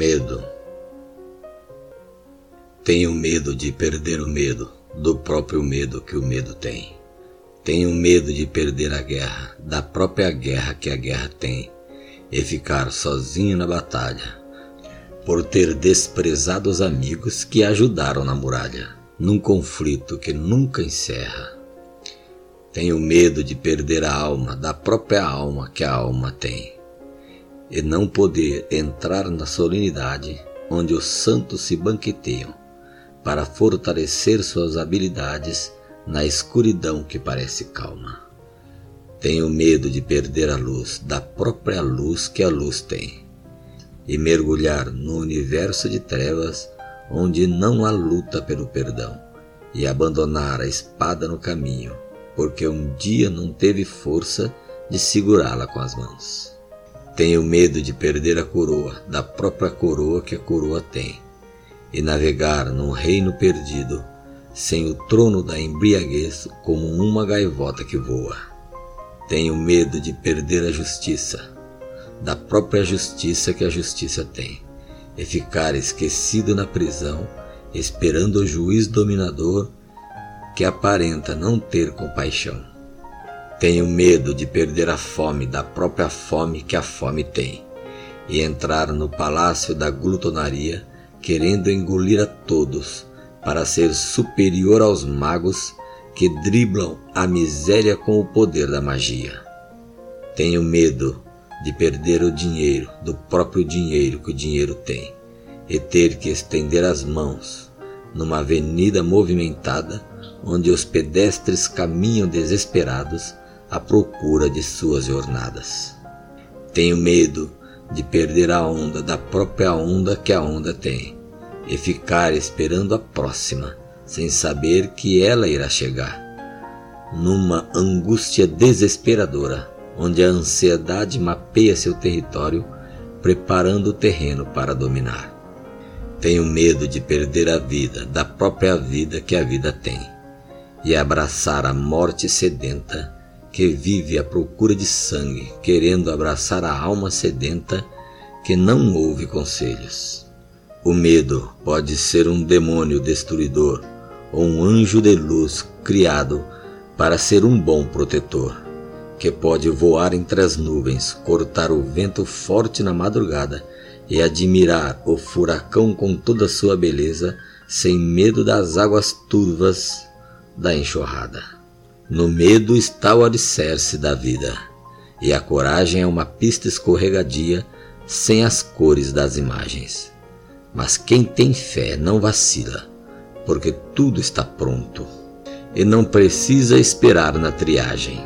Medo. Tenho medo de perder o medo, do próprio medo que o medo tem. Tenho medo de perder a guerra, da própria guerra que a guerra tem, e ficar sozinho na batalha, por ter desprezado os amigos que ajudaram na muralha, num conflito que nunca encerra. Tenho medo de perder a alma, da própria alma que a alma tem e não poder entrar na solenidade onde os santos se banqueteiam para fortalecer suas habilidades na escuridão que parece calma. Tenho medo de perder a luz da própria luz que a luz tem e mergulhar no universo de trevas onde não há luta pelo perdão e abandonar a espada no caminho, porque um dia não teve força de segurá-la com as mãos. Tenho medo de perder a coroa, da própria coroa que a coroa tem, e navegar num reino perdido, sem o trono da embriaguez como uma gaivota que voa. Tenho medo de perder a justiça, da própria justiça que a justiça tem, e ficar esquecido na prisão, esperando o juiz dominador que aparenta não ter compaixão. Tenho medo de perder a fome da própria fome que a fome tem e entrar no palácio da glutonaria querendo engolir a todos para ser superior aos magos que driblam a miséria com o poder da magia. Tenho medo de perder o dinheiro, do próprio dinheiro que o dinheiro tem, e ter que estender as mãos numa avenida movimentada onde os pedestres caminham desesperados à procura de suas jornadas. Tenho medo de perder a onda da própria onda que a onda tem e ficar esperando a próxima, sem saber que ela irá chegar. Numa angústia desesperadora, onde a ansiedade mapeia seu território, preparando o terreno para dominar. Tenho medo de perder a vida, da própria vida que a vida tem, e abraçar a morte sedenta que vive à procura de sangue, querendo abraçar a alma sedenta que não ouve conselhos. O medo pode ser um demônio destruidor ou um anjo de luz criado para ser um bom protetor, que pode voar entre as nuvens, cortar o vento forte na madrugada e admirar o furacão com toda sua beleza, sem medo das águas turvas da enxurrada. No medo está o alicerce da vida, e a coragem é uma pista escorregadia sem as cores das imagens. Mas quem tem fé não vacila, porque tudo está pronto e não precisa esperar na triagem.